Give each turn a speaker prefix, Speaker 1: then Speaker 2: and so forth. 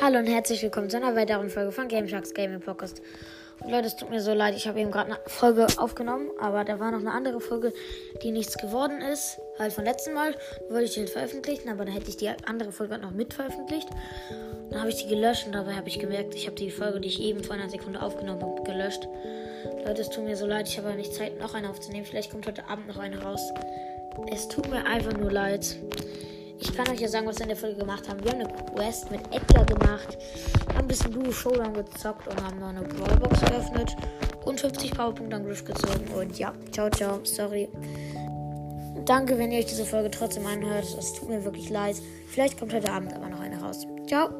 Speaker 1: Hallo und herzlich willkommen zu einer weiteren Folge von Game Sharks Gaming Podcast. Und Leute, es tut mir so leid, ich habe eben gerade eine Folge aufgenommen, aber da war noch eine andere Folge, die nichts geworden ist. Halt von letzten Mal wollte ich halt veröffentlichen, aber dann hätte ich die andere Folge noch mit veröffentlicht. Dann habe ich die gelöscht und dabei habe ich gemerkt, ich habe die Folge, die ich eben vor einer Sekunde aufgenommen habe, gelöscht. Leute, es tut mir so leid, ich habe nicht Zeit, noch eine aufzunehmen. Vielleicht kommt heute Abend noch eine raus. Es tut mir einfach nur leid. Ich kann euch ja sagen, was wir in der Folge gemacht haben. Wir haben eine Quest mit Edgar gemacht, haben ein bisschen Duo Showdown gezockt und haben noch eine Brawlbox geöffnet und 50 Powerpunkte an Griff gezogen. Und ja, ciao, ciao, sorry. Danke, wenn ihr euch diese Folge trotzdem anhört. Es tut mir wirklich leid. Vielleicht kommt heute Abend aber noch eine raus. Ciao.